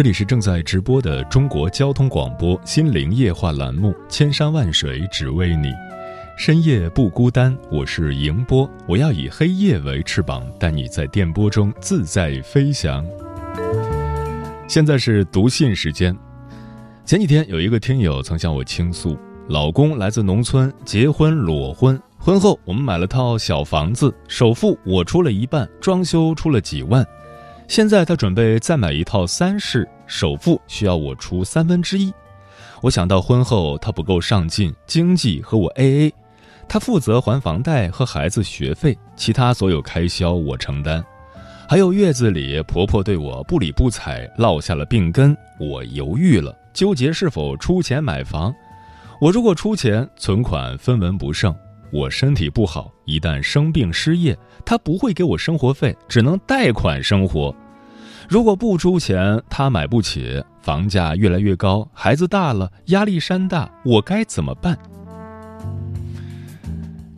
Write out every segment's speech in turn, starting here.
这里是正在直播的中国交通广播心灵夜话栏目《千山万水只为你》，深夜不孤单，我是迎波，我要以黑夜为翅膀，带你在电波中自在飞翔。现在是读信时间，前几天有一个听友曾向我倾诉，老公来自农村，结婚裸婚，婚后我们买了套小房子，首付我出了一半，装修出了几万。现在他准备再买一套三室，首付需要我出三分之一。我想到婚后他不够上进，经济和我 AA，他负责还房贷和孩子学费，其他所有开销我承担。还有月子里婆婆对我不理不睬，落下了病根，我犹豫了，纠结是否出钱买房。我如果出钱，存款分文不剩。我身体不好，一旦生病失业，他不会给我生活费，只能贷款生活。如果不出钱，他买不起，房价越来越高，孩子大了，压力山大，我该怎么办？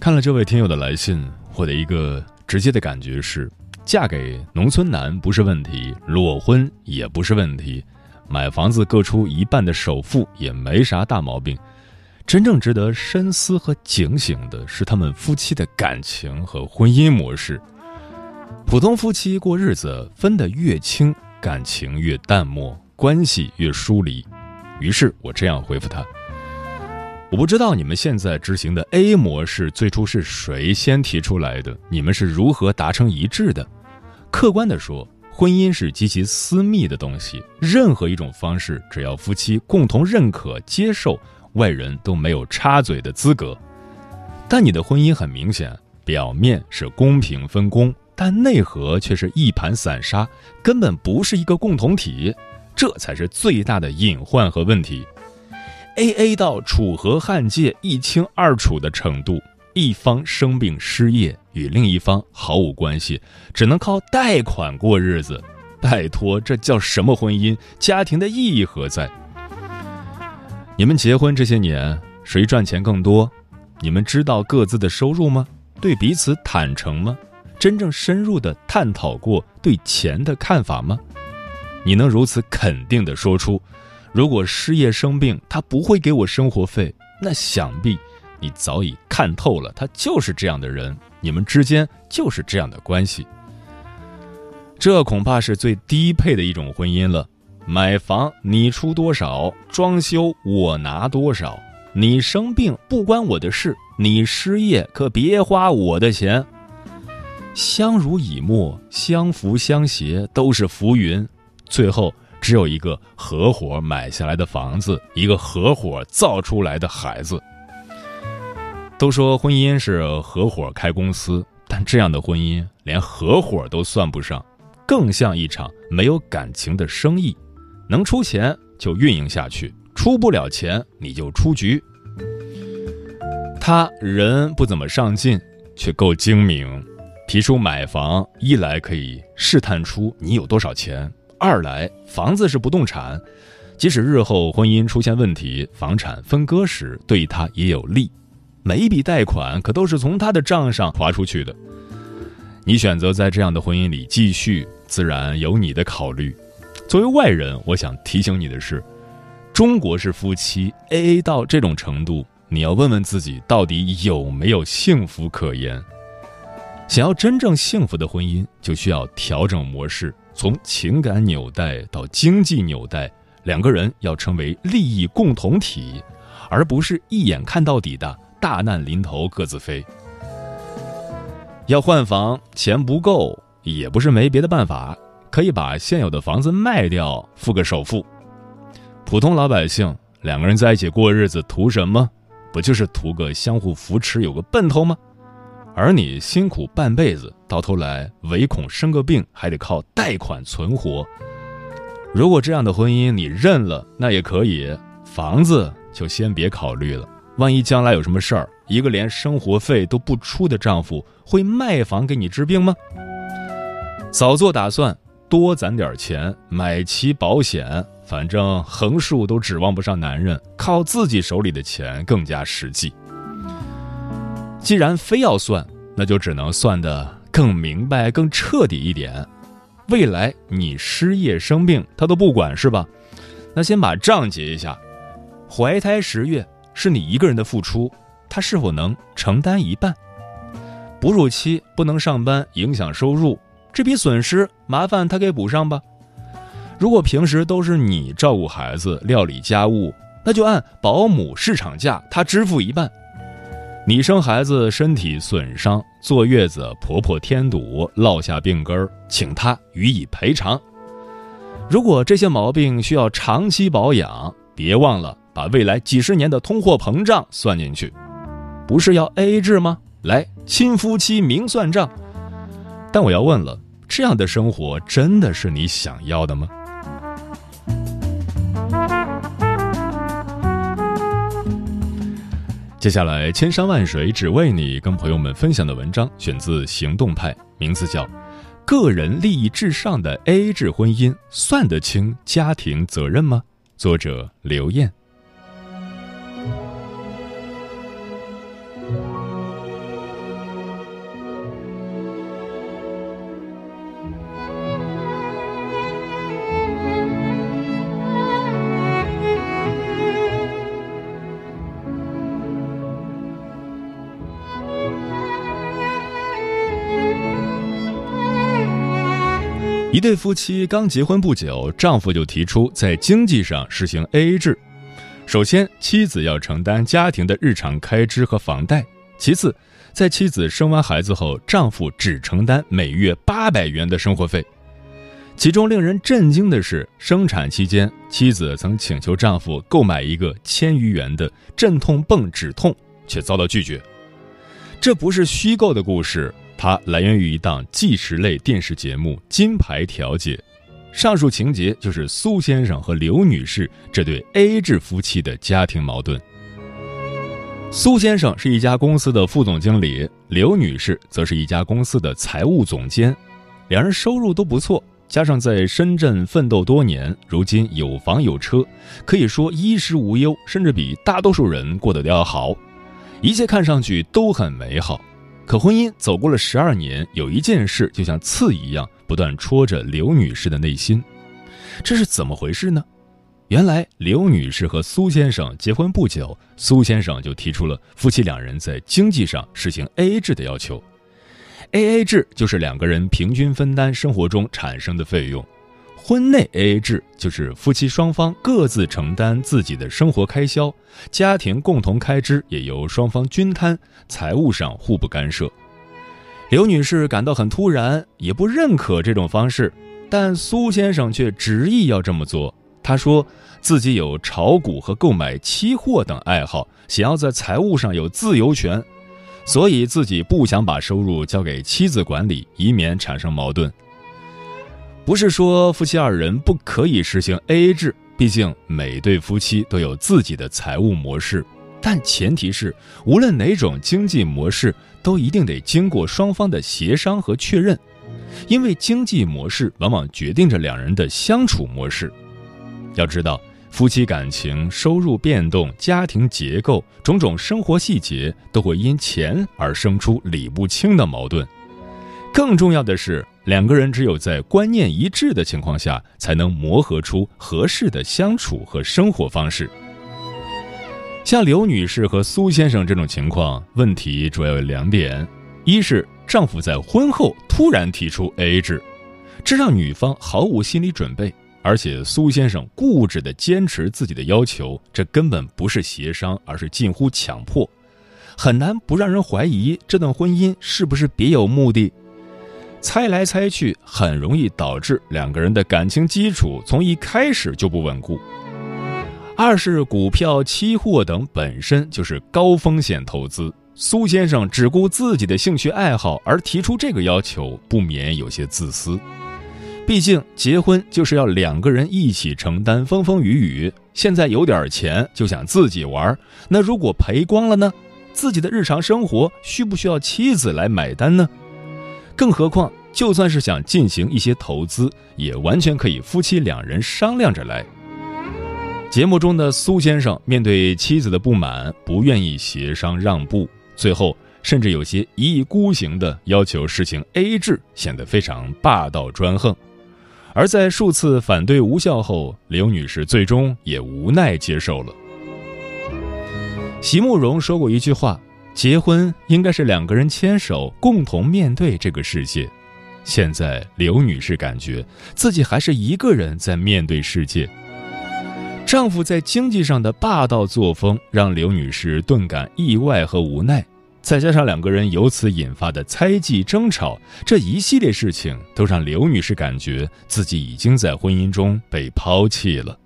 看了这位听友的来信，我的一个直接的感觉是：嫁给农村男不是问题，裸婚也不是问题，买房子各出一半的首付也没啥大毛病。真正值得深思和警醒的是，他们夫妻的感情和婚姻模式。普通夫妻过日子分得越清，感情越淡漠，关系越疏离。于是我这样回复他：“我不知道你们现在执行的 A 模式最初是谁先提出来的，你们是如何达成一致的？客观地说，婚姻是极其私密的东西，任何一种方式，只要夫妻共同认可、接受。”外人都没有插嘴的资格，但你的婚姻很明显，表面是公平分工，但内核却是一盘散沙，根本不是一个共同体，这才是最大的隐患和问题。A A 到楚河汉界一清二楚的程度，一方生病失业与另一方毫无关系，只能靠贷款过日子，拜托，这叫什么婚姻？家庭的意义何在？你们结婚这些年，谁赚钱更多？你们知道各自的收入吗？对彼此坦诚吗？真正深入的探讨过对钱的看法吗？你能如此肯定的说出，如果失业生病，他不会给我生活费，那想必你早已看透了，他就是这样的人，你们之间就是这样的关系。这恐怕是最低配的一种婚姻了。买房你出多少，装修我拿多少。你生病不关我的事，你失业可别花我的钱。相濡以沫，相扶相携都是浮云，最后只有一个合伙买下来的房子，一个合伙造出来的孩子。都说婚姻是合伙开公司，但这样的婚姻连合伙都算不上，更像一场没有感情的生意。能出钱就运营下去，出不了钱你就出局。他人不怎么上进，却够精明。提出买房，一来可以试探出你有多少钱；二来房子是不动产，即使日后婚姻出现问题，房产分割时对他也有利。每一笔贷款可都是从他的账上划出去的。你选择在这样的婚姻里继续，自然有你的考虑。作为外人，我想提醒你的是，中国式夫妻 A A 到这种程度，你要问问自己，到底有没有幸福可言？想要真正幸福的婚姻，就需要调整模式，从情感纽带到经济纽带，两个人要成为利益共同体，而不是一眼看到底的大难临头各自飞。要换房，钱不够也不是没别的办法。可以把现有的房子卖掉，付个首付。普通老百姓两个人在一起过日子，图什么？不就是图个相互扶持，有个奔头吗？而你辛苦半辈子，到头来唯恐生个病，还得靠贷款存活。如果这样的婚姻你认了，那也可以，房子就先别考虑了。万一将来有什么事儿，一个连生活费都不出的丈夫会卖房给你治病吗？早做打算，多攒点钱，买齐保险。反正横竖都指望不上男人，靠自己手里的钱更加实际。既然非要算，那就只能算得更明白、更彻底一点。未来你失业生病，他都不管是吧？那先把账结一下。怀胎十月是你一个人的付出，他是否能承担一半？哺乳期不能上班，影响收入，这笔损失麻烦他给补上吧。如果平时都是你照顾孩子、料理家务，那就按保姆市场价，他支付一半。你生孩子身体损伤、坐月子、婆婆添堵、落下病根儿，请他予以赔偿。如果这些毛病需要长期保养，别忘了把未来几十年的通货膨胀算进去。不是要 A A 制吗？来，亲夫妻明算账。但我要问了，这样的生活真的是你想要的吗？接下来，千山万水只为你，跟朋友们分享的文章选自《行动派》，名字叫《个人利益至上的 AA 制婚姻算得清家庭责任吗》，作者刘艳。一对夫妻刚结婚不久，丈夫就提出在经济上实行 AA 制。首先，妻子要承担家庭的日常开支和房贷；其次，在妻子生完孩子后，丈夫只承担每月八百元的生活费。其中令人震惊的是，生产期间，妻子曾请求丈夫购买一个千余元的镇痛泵止痛，却遭到拒绝。这不是虚构的故事。它来源于一档纪实类电视节目《金牌调解》，上述情节就是苏先生和刘女士这对 A 制夫妻的家庭矛盾。苏先生是一家公司的副总经理，刘女士则是一家公司的财务总监，两人收入都不错，加上在深圳奋斗多年，如今有房有车，可以说衣食无忧，甚至比大多数人过得都要好，一切看上去都很美好。可婚姻走过了十二年，有一件事就像刺一样，不断戳着刘女士的内心。这是怎么回事呢？原来刘女士和苏先生结婚不久，苏先生就提出了夫妻两人在经济上实行 AA 制的要求。AA 制就是两个人平均分担生活中产生的费用。婚内 AA 制就是夫妻双方各自承担自己的生活开销，家庭共同开支也由双方均摊，财务上互不干涉。刘女士感到很突然，也不认可这种方式，但苏先生却执意要这么做。他说自己有炒股和购买期货等爱好，想要在财务上有自由权，所以自己不想把收入交给妻子管理，以免产生矛盾。不是说夫妻二人不可以实行 AA 制，毕竟每对夫妻都有自己的财务模式，但前提是无论哪种经济模式都一定得经过双方的协商和确认，因为经济模式往往决定着两人的相处模式。要知道，夫妻感情、收入变动、家庭结构种种生活细节都会因钱而生出理不清的矛盾。更重要的是。两个人只有在观念一致的情况下，才能磨合出合适的相处和生活方式。像刘女士和苏先生这种情况，问题主要有两点：一是丈夫在婚后突然提出 AA 制，这让女方毫无心理准备；而且苏先生固执地坚持自己的要求，这根本不是协商，而是近乎强迫，很难不让人怀疑这段婚姻是不是别有目的。猜来猜去，很容易导致两个人的感情基础从一开始就不稳固。二是股票、期货等本身就是高风险投资，苏先生只顾自己的兴趣爱好而提出这个要求，不免有些自私。毕竟结婚就是要两个人一起承担风风雨雨。现在有点钱就想自己玩，那如果赔光了呢？自己的日常生活需不需要妻子来买单呢？更何况，就算是想进行一些投资，也完全可以夫妻两人商量着来。节目中的苏先生面对妻子的不满，不愿意协商让步，最后甚至有些一意孤行的要求实行 A A 制，显得非常霸道专横。而在数次反对无效后，刘女士最终也无奈接受了。席慕容说过一句话：“结婚应该是两个人牵手，共同面对这个世界。”现在，刘女士感觉自己还是一个人在面对世界。丈夫在经济上的霸道作风，让刘女士顿感意外和无奈。再加上两个人由此引发的猜忌、争吵，这一系列事情都让刘女士感觉自己已经在婚姻中被抛弃了。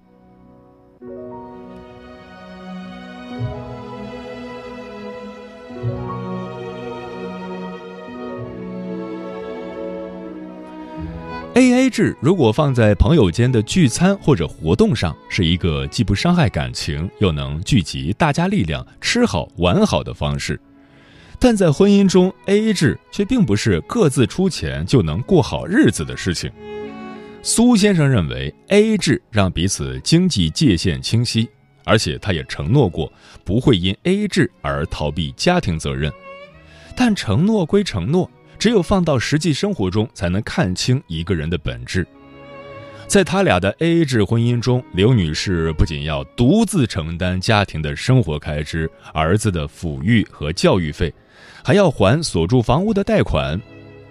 A A 制如果放在朋友间的聚餐或者活动上，是一个既不伤害感情，又能聚集大家力量、吃好玩好的方式；但在婚姻中，A A 制却并不是各自出钱就能过好日子的事情。苏先生认为，A A 制让彼此经济界限清晰，而且他也承诺过不会因 A A 制而逃避家庭责任。但承诺归承诺。只有放到实际生活中，才能看清一个人的本质。在他俩的 A A 制婚姻中，刘女士不仅要独自承担家庭的生活开支、儿子的抚育和教育费，还要还所住房屋的贷款；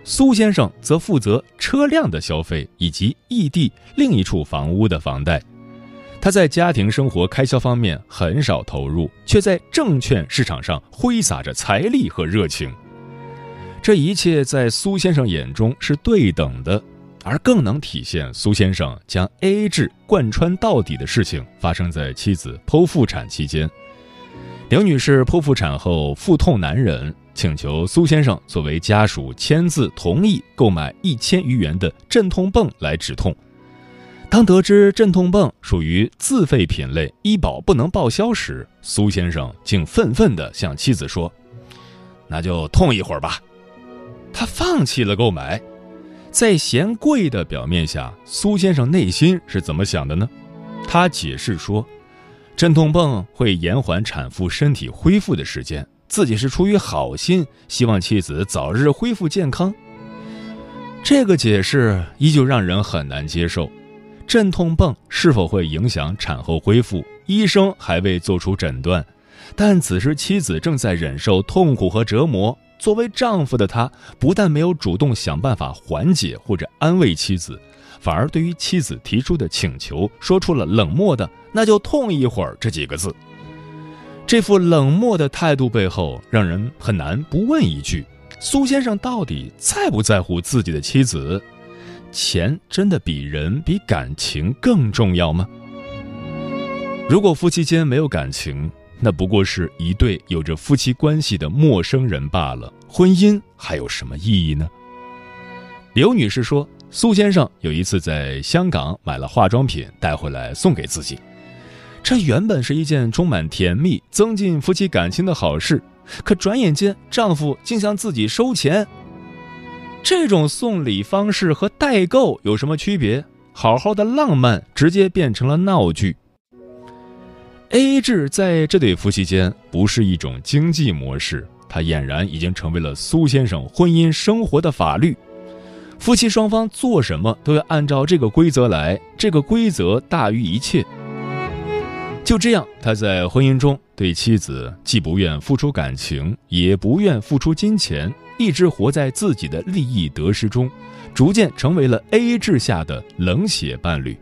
苏先生则负责车辆的消费以及异地另一处房屋的房贷。他在家庭生活开销方面很少投入，却在证券市场上挥洒着财力和热情。这一切在苏先生眼中是对等的，而更能体现苏先生将 A A 制贯穿到底的事情，发生在妻子剖腹产期间。刘女士剖腹产后腹痛难忍，请求苏先生作为家属签字同意购买一千余元的镇痛泵来止痛。当得知镇痛泵属于自费品类，医保不能报销时，苏先生竟愤愤地向妻子说：“那就痛一会儿吧。”他放弃了购买，在嫌贵的表面下，苏先生内心是怎么想的呢？他解释说，镇痛泵会延缓产妇身体恢复的时间，自己是出于好心，希望妻子早日恢复健康。这个解释依旧让人很难接受。镇痛泵是否会影响产后恢复，医生还未做出诊断，但此时妻子正在忍受痛苦和折磨。作为丈夫的他，不但没有主动想办法缓解或者安慰妻子，反而对于妻子提出的请求，说出了冷漠的“那就痛一会儿”这几个字。这副冷漠的态度背后，让人很难不问一句：苏先生到底在不在乎自己的妻子？钱真的比人、比感情更重要吗？如果夫妻间没有感情，那不过是一对有着夫妻关系的陌生人罢了，婚姻还有什么意义呢？刘女士说，苏先生有一次在香港买了化妆品带回来送给自己，这原本是一件充满甜蜜、增进夫妻感情的好事，可转眼间丈夫竟向自己收钱。这种送礼方式和代购有什么区别？好好的浪漫直接变成了闹剧。A A 制在这对夫妻间不是一种经济模式，它俨然已经成为了苏先生婚姻生活的法律。夫妻双方做什么都要按照这个规则来，这个规则大于一切。就这样，他在婚姻中对妻子既不愿付出感情，也不愿付出金钱，一直活在自己的利益得失中，逐渐成为了 A A 制下的冷血伴侣。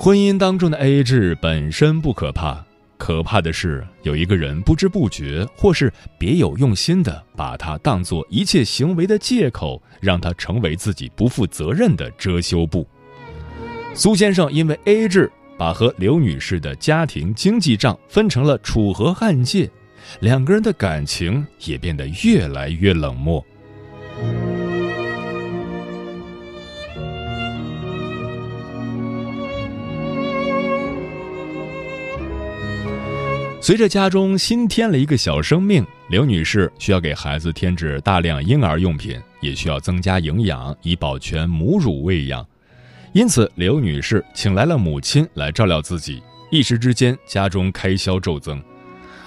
婚姻当中的 A A 制本身不可怕，可怕的是有一个人不知不觉或是别有用心的把它当做一切行为的借口，让它成为自己不负责任的遮羞布。苏先生因为 A A 制，把和刘女士的家庭经济账分成了楚河汉界，两个人的感情也变得越来越冷漠。随着家中新添了一个小生命，刘女士需要给孩子添置大量婴儿用品，也需要增加营养以保全母乳喂养。因此，刘女士请来了母亲来照料自己，一时之间家中开销骤增。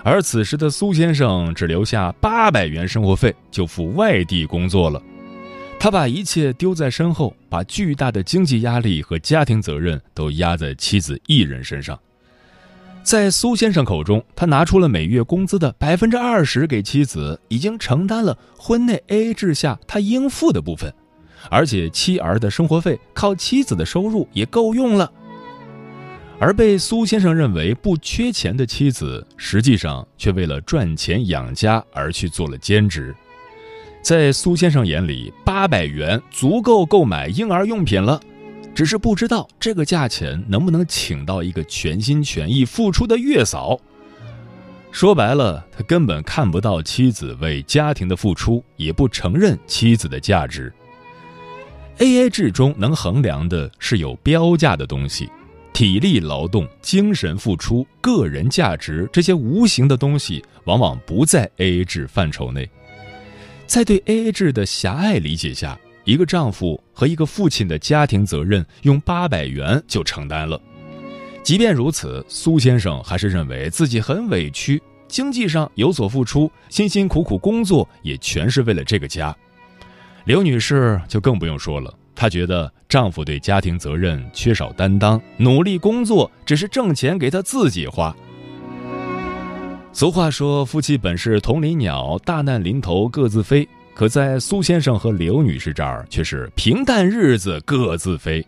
而此时的苏先生只留下八百元生活费，就赴外地工作了。他把一切丢在身后，把巨大的经济压力和家庭责任都压在妻子一人身上。在苏先生口中，他拿出了每月工资的百分之二十给妻子，已经承担了婚内 AA 制下他应付的部分，而且妻儿的生活费靠妻子的收入也够用了。而被苏先生认为不缺钱的妻子，实际上却为了赚钱养家而去做了兼职。在苏先生眼里，八百元足够购买婴儿用品了。只是不知道这个价钱能不能请到一个全心全意付出的月嫂。说白了，他根本看不到妻子为家庭的付出，也不承认妻子的价值。A A 制中能衡量的是有标价的东西，体力劳动、精神付出、个人价值这些无形的东西，往往不在 A A 制范畴内。在对 A A 制的狭隘理解下。一个丈夫和一个父亲的家庭责任用八百元就承担了，即便如此，苏先生还是认为自己很委屈，经济上有所付出，辛辛苦苦工作也全是为了这个家。刘女士就更不用说了，她觉得丈夫对家庭责任缺少担当，努力工作只是挣钱给她自己花。俗话说，夫妻本是同林鸟，大难临头各自飞。可在苏先生和刘女士这儿却是平淡日子各自飞。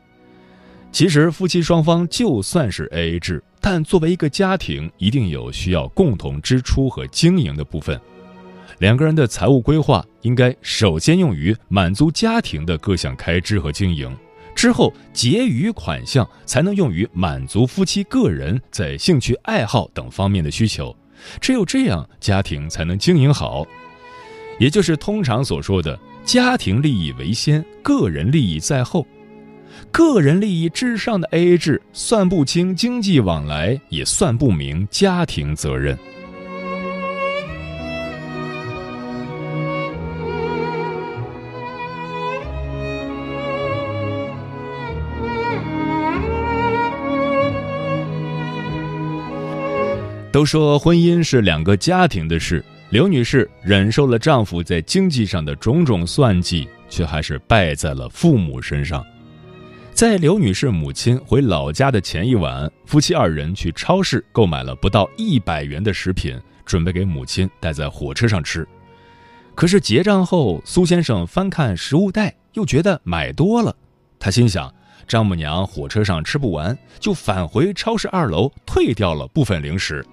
其实夫妻双方就算是 A A 制，但作为一个家庭，一定有需要共同支出和经营的部分。两个人的财务规划应该首先用于满足家庭的各项开支和经营，之后结余款项才能用于满足夫妻个人在兴趣爱好等方面的需求。只有这样，家庭才能经营好。也就是通常所说的家庭利益为先，个人利益在后。个人利益至上的 AA 制，算不清经济往来，也算不明家庭责任。都说婚姻是两个家庭的事。刘女士忍受了丈夫在经济上的种种算计，却还是败在了父母身上。在刘女士母亲回老家的前一晚，夫妻二人去超市购买了不到一百元的食品，准备给母亲带在火车上吃。可是结账后，苏先生翻看食物袋，又觉得买多了。他心想，丈母娘火车上吃不完，就返回超市二楼退掉了部分零食。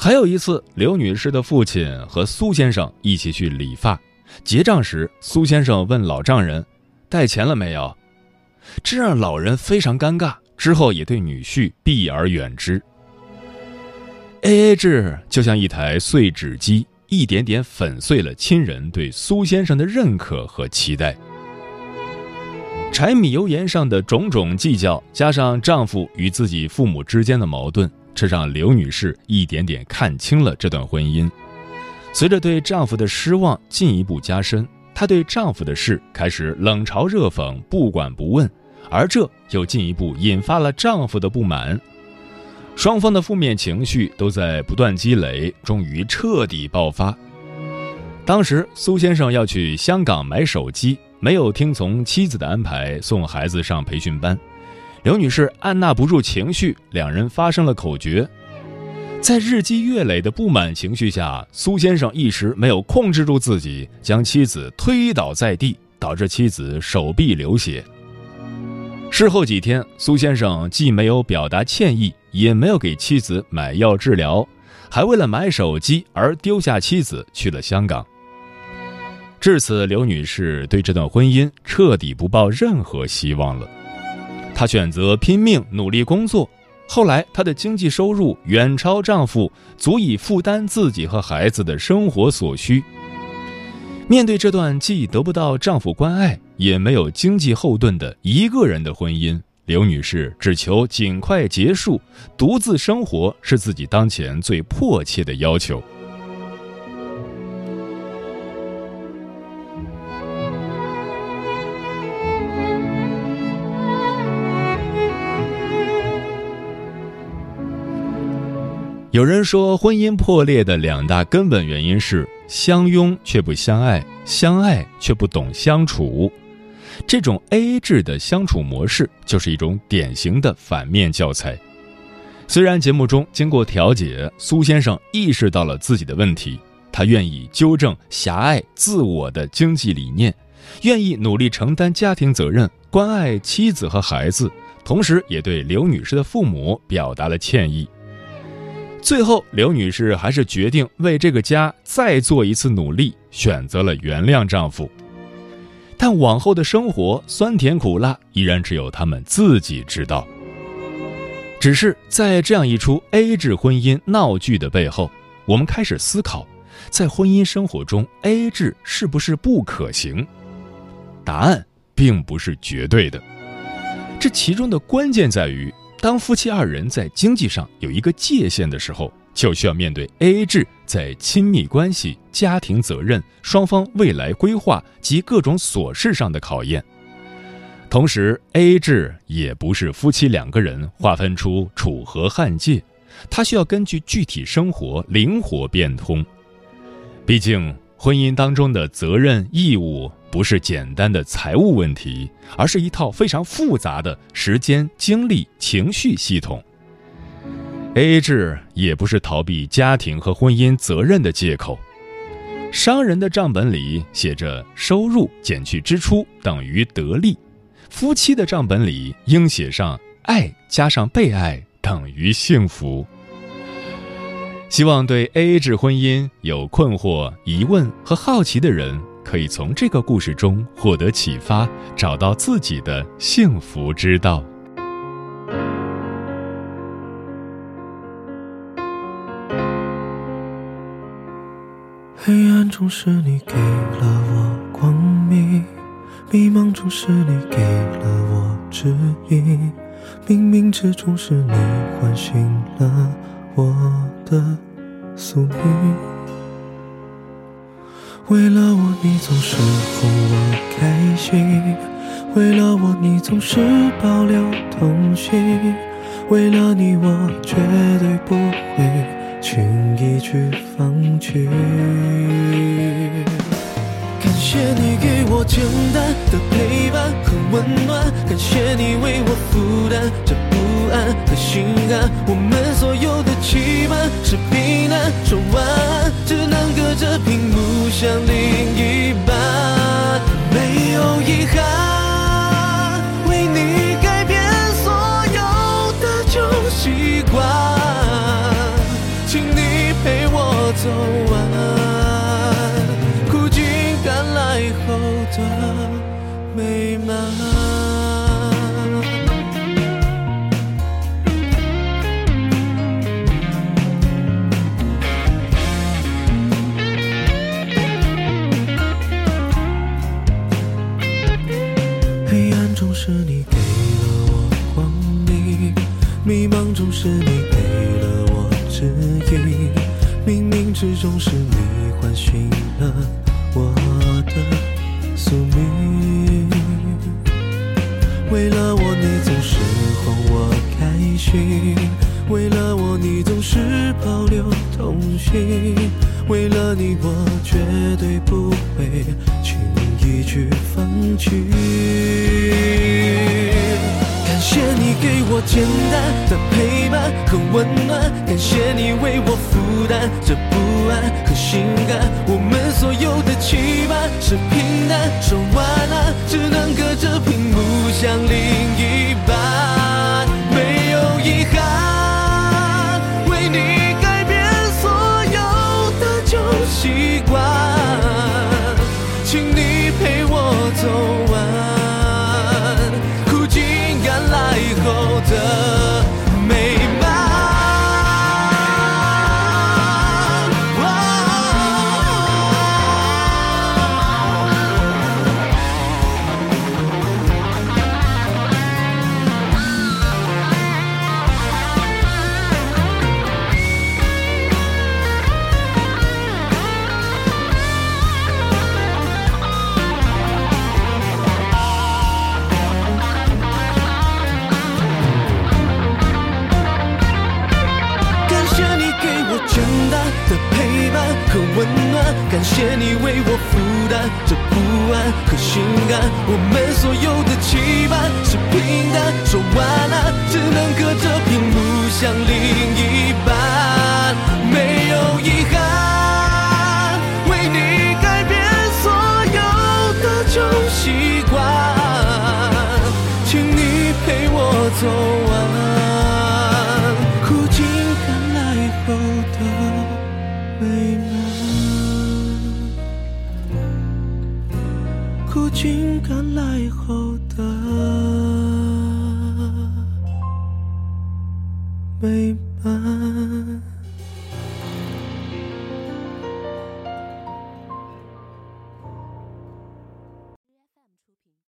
还有一次，刘女士的父亲和苏先生一起去理发，结账时，苏先生问老丈人：“带钱了没有？”这让老人非常尴尬，之后也对女婿避而远之。A A 制就像一台碎纸机，一点点粉碎了亲人对苏先生的认可和期待。柴米油盐上的种种计较，加上丈夫与自己父母之间的矛盾。这让刘女士一点点看清了这段婚姻。随着对丈夫的失望进一步加深，她对丈夫的事开始冷嘲热讽、不管不问，而这又进一步引发了丈夫的不满。双方的负面情绪都在不断积累，终于彻底爆发。当时苏先生要去香港买手机，没有听从妻子的安排送孩子上培训班。刘女士按捺不住情绪，两人发生了口角。在日积月累的不满情绪下，苏先生一时没有控制住自己，将妻子推倒在地，导致妻子手臂流血。事后几天，苏先生既没有表达歉意，也没有给妻子买药治疗，还为了买手机而丢下妻子去了香港。至此，刘女士对这段婚姻彻底不抱任何希望了。她选择拼命努力工作，后来她的经济收入远超丈夫，足以负担自己和孩子的生活所需。面对这段既得不到丈夫关爱，也没有经济后盾的一个人的婚姻，刘女士只求尽快结束，独自生活是自己当前最迫切的要求。有人说，婚姻破裂的两大根本原因是相拥却不相爱，相爱却不懂相处。这种 A A 制的相处模式，就是一种典型的反面教材。虽然节目中经过调解，苏先生意识到了自己的问题，他愿意纠正狭隘自我的经济理念，愿意努力承担家庭责任，关爱妻子和孩子，同时也对刘女士的父母表达了歉意。最后，刘女士还是决定为这个家再做一次努力，选择了原谅丈夫。但往后的生活酸甜苦辣，依然只有他们自己知道。只是在这样一出 A 制婚姻闹剧的背后，我们开始思考，在婚姻生活中 A 制是不是不可行？答案并不是绝对的，这其中的关键在于。当夫妻二人在经济上有一个界限的时候，就需要面对 A A 制在亲密关系、家庭责任、双方未来规划及各种琐事上的考验。同时，A A 制也不是夫妻两个人划分出楚河汉界，它需要根据具体生活灵活变通。毕竟，婚姻当中的责任义务。不是简单的财务问题，而是一套非常复杂的时间、精力、情绪系统。A A 制也不是逃避家庭和婚姻责任的借口。商人的账本里写着收入减去支出等于得利，夫妻的账本里应写上爱加上被爱等于幸福。希望对 A A 制婚姻有困惑、疑问和好奇的人。可以从这个故事中获得启发，找到自己的幸福之道。黑暗中是你给了我光明，迷茫中是你给了我指引，冥冥之中是你唤醒了我的宿命。为了我，你总是哄我开心；为了我，你总是保留童心；为了你，我绝对不会轻易去放弃。感谢你给我简单的陪温暖，感谢你为我负担这不安和心寒。我们所有的期盼是平淡说晚安，只能隔着屏幕。想另一半，没有遗憾，为你改变所有的旧习惯，请你陪我走完迷茫中是你给了我指引，冥冥之中是你唤醒了我的宿命。为了我，你总是哄我开心；为了我，你总是保留童心；为了你，我绝对不会轻易去放弃。感谢你给我简单的陪伴和温暖，感谢你为我负担这不安和心寒。我们所有的期盼是平淡说晚安，只能隔着屏幕想另一半，为我负担这不安和心安。我们所有的期盼是平淡，说完了只能隔着屏幕想另一半，没有遗憾，